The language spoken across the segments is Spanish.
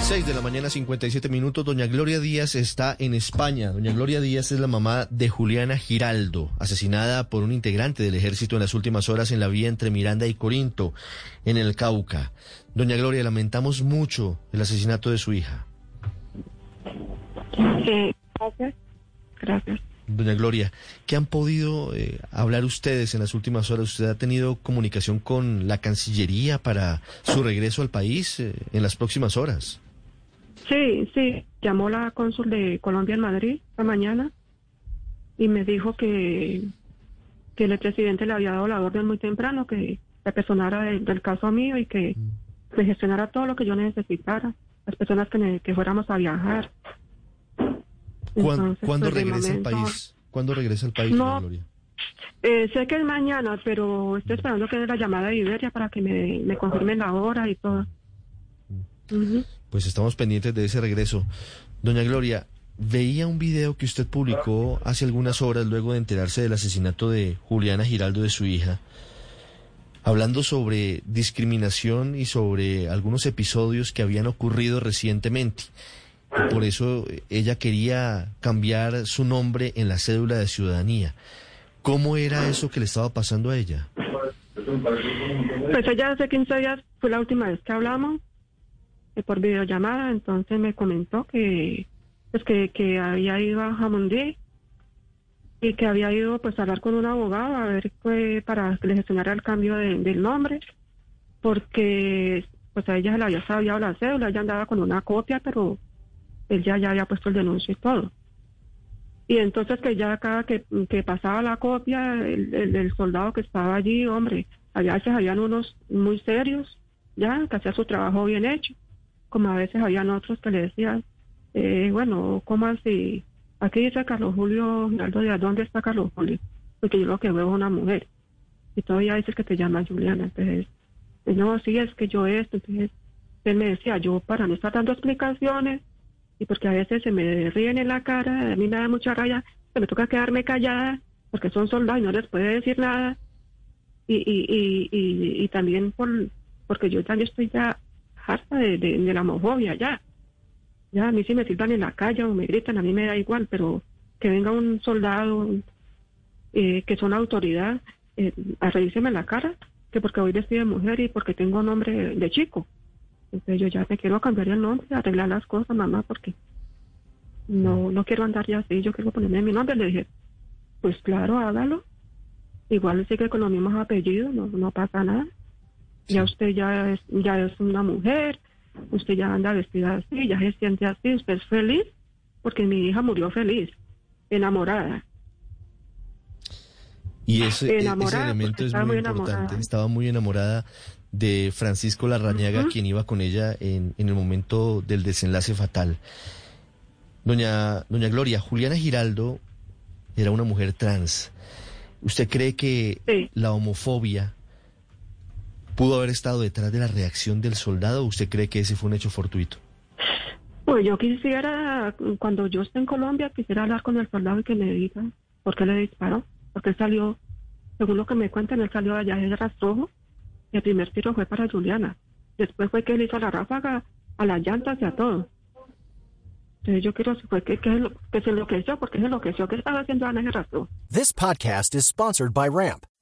6 de la mañana, 57 minutos. Doña Gloria Díaz está en España. Doña Gloria Díaz es la mamá de Juliana Giraldo, asesinada por un integrante del ejército en las últimas horas en la vía entre Miranda y Corinto, en el Cauca. Doña Gloria, lamentamos mucho el asesinato de su hija. Sí, gracias. Gracias. Doña Gloria, ¿qué han podido eh, hablar ustedes en las últimas horas? ¿Usted ha tenido comunicación con la Cancillería para su regreso al país eh, en las próximas horas? Sí, sí. Llamó la cónsul de Colombia en Madrid esta mañana y me dijo que, que el presidente le había dado la orden muy temprano, que se personara del, del caso mío y que me gestionara todo lo que yo necesitara, las personas que, ne- que fuéramos a viajar. ¿Cuán- Entonces, ¿Cuándo pues, de regresa al país? ¿Cuándo regresa al país, No. Gloria? Eh, sé que es mañana, pero estoy esperando que dé la llamada de Iberia para que me, me confirmen la hora y todo. Ujú. Pues estamos pendientes de ese regreso. Doña Gloria, veía un video que usted publicó hace algunas horas luego de enterarse del asesinato de Juliana Giraldo de su hija, hablando sobre discriminación y sobre algunos episodios que habían ocurrido recientemente. Y por eso eh, ella quería cambiar su nombre en la cédula de ciudadanía. ¿Cómo era eso que le estaba pasando a ella? Pues ella hace 15 días fue la última vez que hablamos por videollamada, entonces me comentó que pues que, había ido a Jamundí y que había ido pues a hablar con un abogado a ver pues, para que le gestionara el cambio de- del nombre porque pues a ella se le había extraviado la cédula, ella andaba con una copia pero él ya, ya había puesto el denuncio y todo. Y entonces que ya cada que, que pasaba la copia, el, soldado que estaba allí, hombre, había veces habían unos muy serios, ya, que hacía su trabajo bien hecho, como a veces habían otros que le decían, eh, bueno, ¿cómo así? Aquí dice Carlos Julio Giraldo Díaz, ¿dónde está Carlos Julio? Porque yo lo que veo es una mujer. Y todavía dices que te llama Juliana, entonces, eh, no, sí, es que yo esto, entonces, él me decía, yo para no estar dando explicaciones, y porque a veces se me ríen en la cara, a mí me da mucha raya, que me toca quedarme callada, porque son soldados y no les puede decir nada, y, y, y, y, y también por, porque yo también estoy ya harta de, la homofobia, ya. Ya, a mí si me silban en la calle o me gritan, a mí me da igual, pero que venga un soldado eh, que son autoridad eh, a reírse en la cara, que porque hoy vestido de mujer y porque tengo nombre de chico. Entonces yo ya me quiero cambiar el nombre, arreglar las cosas, mamá, porque no, no quiero andar ya así, yo quiero ponerme mi nombre. Le dije, pues claro, hágalo. Igual sigue con los mismos apellidos, no, no pasa nada. Ya usted ya es, ya es una mujer, usted ya anda vestida así, ya se siente así, usted es feliz, porque mi hija murió feliz, enamorada. Y ese, e- ese elemento es muy, muy importante. enamorada. Estaba muy enamorada de Francisco Larrañaga, quien iba con ella en, en el momento del desenlace fatal. Doña, doña Gloria, Juliana Giraldo era una mujer trans. ¿Usted cree que Sí. la homofobia pudo haber estado detrás de la reacción del soldado o usted cree que ese fue un hecho fortuito? Pues yo quisiera, cuando yo esté en Colombia, quisiera hablar con el soldado y que me diga por qué le disparó. Porque él salió, según lo que me cuentan, él salió de allá de rastrojo. Y el primer tiro fue para Juliana. Después fue que él hizo la ráfaga a las llantas y a todo. Entonces yo quiero saber qué qué es lo que se enloqueció, porque se enloqueció. ¿Qué estaba haciendo Ana en el rastrojo? This podcast is sponsored by Ramp.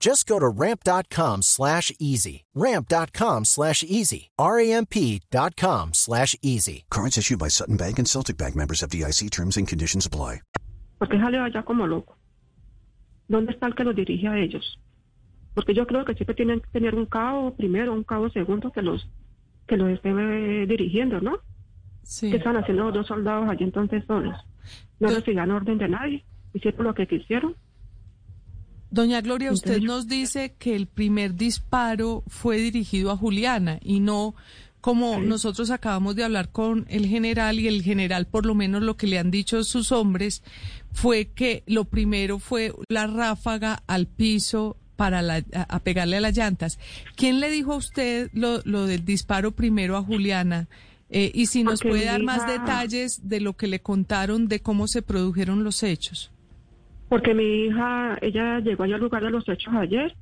Just go to ramp.com slash easy. Ramp.com slash easy. R-A-M-P dot com slash easy. Cards issued by Sutton Bank and Celtic Bank members of DIC terms and conditions apply. porque salió allá como loco. ¿Dónde está el que los dirige a ellos? Porque yo creo que siempre tienen que tener un cabo primero, un cabo segundo que los que los esté eh, dirigiendo, ¿no? Sí. ¿Qué están haciendo los dos soldados allí entonces solos? No Do- recibían orden de nadie, hicieron lo que quisieron. Doña Gloria, usted nos dice que el primer disparo fue dirigido a Juliana y no como nosotros acabamos de hablar con el general y el general, por lo menos lo que le han dicho sus hombres, fue que lo primero fue la ráfaga al piso para la- a, pegarle a las llantas. ¿Quién le dijo a usted lo, lo del disparo primero a Juliana? Eh, y si nos Porque puede dar más detalles de lo que le contaron de cómo se produjeron los hechos. Porque mi hija, ella llegó allá al lugar de los hechos ayer,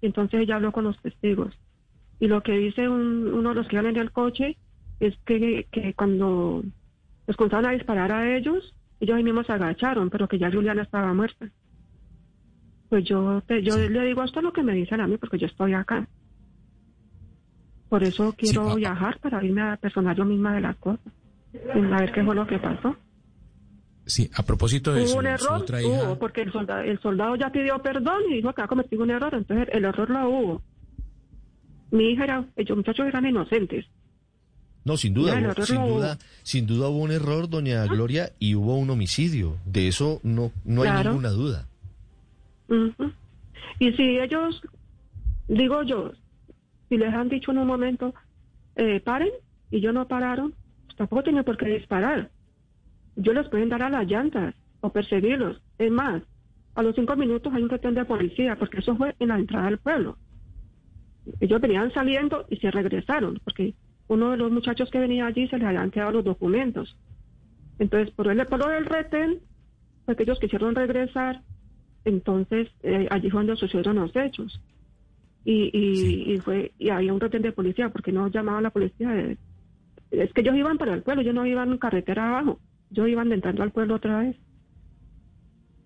y entonces ella habló con los testigos. Y lo que dice un- uno de los que iban en el coche es que, que cuando les comenzaron a disparar a ellos, ellos ahí mismos se agacharon, pero que ya Juliana estaba muerta. Pues yo, te- yo le digo esto es lo que me dicen a mí, porque yo estoy acá. Por eso quiero viajar para irme a personar yo misma de las cosas. A ver qué fue lo que pasó. Sí, a propósito de su, un error, otra hija. hubo, porque el soldado, el soldado ya pidió perdón y dijo que ha cometido un error, entonces el error lo hubo. Mi hija era, ellos muchachos eran inocentes. No, sin duda, hubo- sin lo hubo. duda, sin duda hubo un error, doña Gloria, y hubo un homicidio. De eso no, no hay ninguna duda. Ujú. Y si ellos, digo yo, si les han dicho en un momento, eh, paren, y ellos no pararon, pues tampoco tienen por qué disparar. Yo les pueden dar a las llantas o perseguirlos. Es más, a los cinco minutos hay un retén de policía, porque eso fue en la entrada del pueblo. Ellos venían saliendo y se regresaron, porque uno de los muchachos que venía allí se les habían quedado los documentos. Entonces, por el por del retén, fue que ellos quisieron regresar, entonces eh, allí fue donde sucedieron los hechos. Y, y, Sí. y fue y había un retén de policía, porque no llamaba a la policía. de- es que ellos iban para el pueblo, ellos no iban carretera abajo, ellos iban entrando al pueblo otra vez.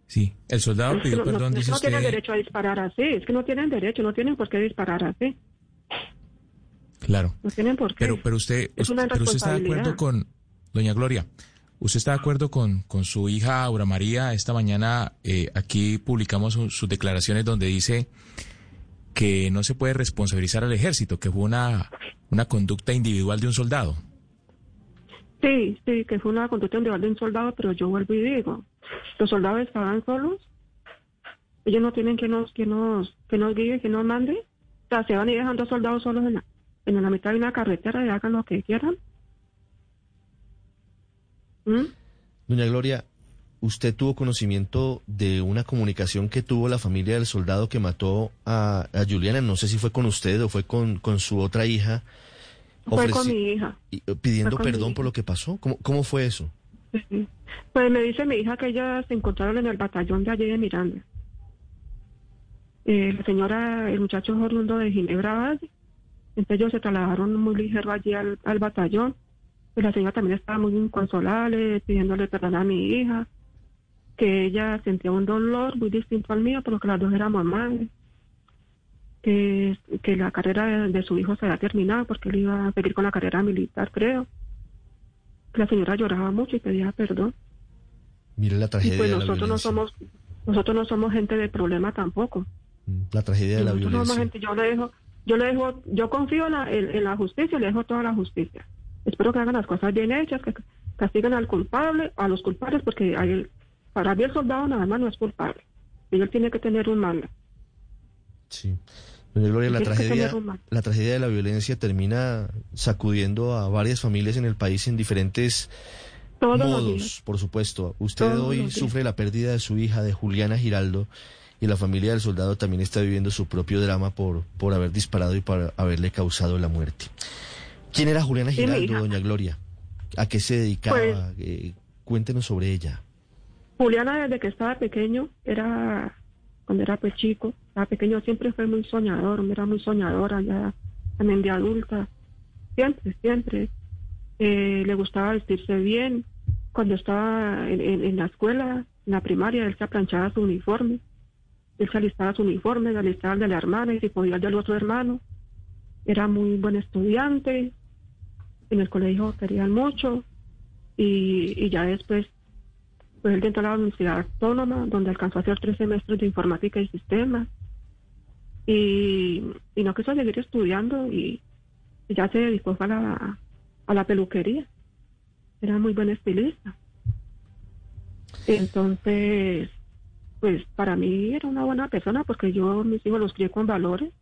Sí, el soldado pidió no, no- perdón, es dice no tienen usted. derecho a disparar así, es que no tienen derecho, no tienen por qué disparar así, Claro. no tienen por qué. Pero, pero usted, Es una pero usted está de acuerdo con, doña Gloria, usted está de acuerdo con, con su hija Aura María. Esta mañana eh, aquí publicamos su- sus declaraciones donde dice que no se puede responsabilizar al ejército, que fue una, una conducta individual de un soldado. Sí, sí, que fue una conducta individual de un soldado, pero yo vuelvo y digo, los soldados estaban solos, ellos no tienen que nos, que nos, que nos guíe, que nos mande, o sea, se van a ir dejando soldados solos en la, en la mitad de una carretera y hagan lo que quieran. ¿Mm? Doña Gloria, ¿usted tuvo conocimiento de una comunicación que tuvo la familia del soldado que mató a, a Juliana? No sé si fue con usted o fue con, con su otra hija. Fue con mi hija. eh, pidiendo perdón por lo que pasó. ¿Cómo, cómo fue eso? Sí. Pues me dice mi hija que ellas se encontraron en el batallón de allí de Miranda. Eh, la señora, el muchacho es oriundo de Ginebra Valle. Entonces ellos se trasladaron muy ligero allí al, al batallón. Pues la señora también estaba muy inconsolable, pidiéndole perdón a mi hija, que ella sentía un dolor muy distinto al mío, pero que las dos éramos madres. Que, que la carrera de, de su hijo se había terminado porque él iba a seguir con la carrera militar, creo. La señora lloraba mucho y pedía perdón. Mire la Y tragedia pues de la nosotros no somos, nosotros no somos gente de problema tampoco. Mm, La tragedia de la Nosotros somos violencia. gente, yo le dejo, yo le dejo, yo confío en la, en, en la justicia y le dejo toda la justicia. Espero que hagan las cosas bien hechas, que castiguen al culpable, a los culpables, porque hay- para mí el soldado nada más no es culpable. Y él tiene que tener un mando. Sí. Doña Gloria, la tragedia, la tragedia de la violencia termina sacudiendo a varias familias en el país en diferentes Todos modos, por supuesto. Usted Todos hoy sufre la pérdida de su hija, de Juliana Giraldo, y la familia del soldado también está viviendo su propio drama por, por haber disparado y por haberle causado la muerte. ¿Quién era Juliana Giraldo, doña Gloria? ¿A qué se dedicaba? Pues- Eh, cuéntenos sobre ella. Juliana desde que estaba pequeño, era cuando era pues chico, estaba pequeño siempre fue muy soñador, era muy soñadora ya también de adulta, siempre, siempre. Eh, le gustaba vestirse bien. Cuando estaba en, la escuela, en la primaria, él se aplanchaba su uniforme. Él se alistaba su uniforme, se alistaba de la hermana y si podía el del otro hermano. Era muy buen estudiante. En el colegio querían mucho. Y ya después pues él entró a la Universidad Autónoma, donde alcanzó a hacer tres semestres de informática y sistemas. Y, y no quiso seguir estudiando y, ya se dedicó a la, a la peluquería. Era muy buen estilista. Entonces, pues para mí era una buena persona porque yo mis hijos los crié con valores,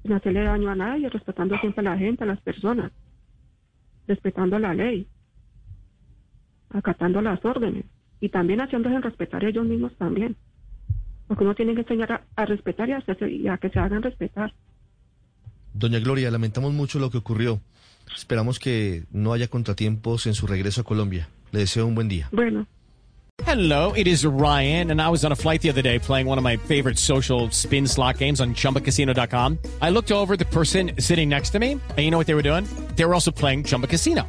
sin hacerle daño a nadie, respetando siempre a la gente, a las personas, respetando la ley, acatando las órdenes y también haciéndose respetar ellos mismos también. Porque uno tiene que enseñar a, a respetar y a, hacerse- y a que se hagan respetar. Doña Gloria, lamentamos mucho lo que ocurrió. Esperamos que no haya contratiempos en su regreso a Colombia. Le deseo un buen día. Bueno, Hello, it is Ryan, and I was on a flight the other day playing one of my favorite social spin slot games on chumbacasino.com. I looked over the person sitting next to me, and you know what they were doing? They were also playing Chumba Casino.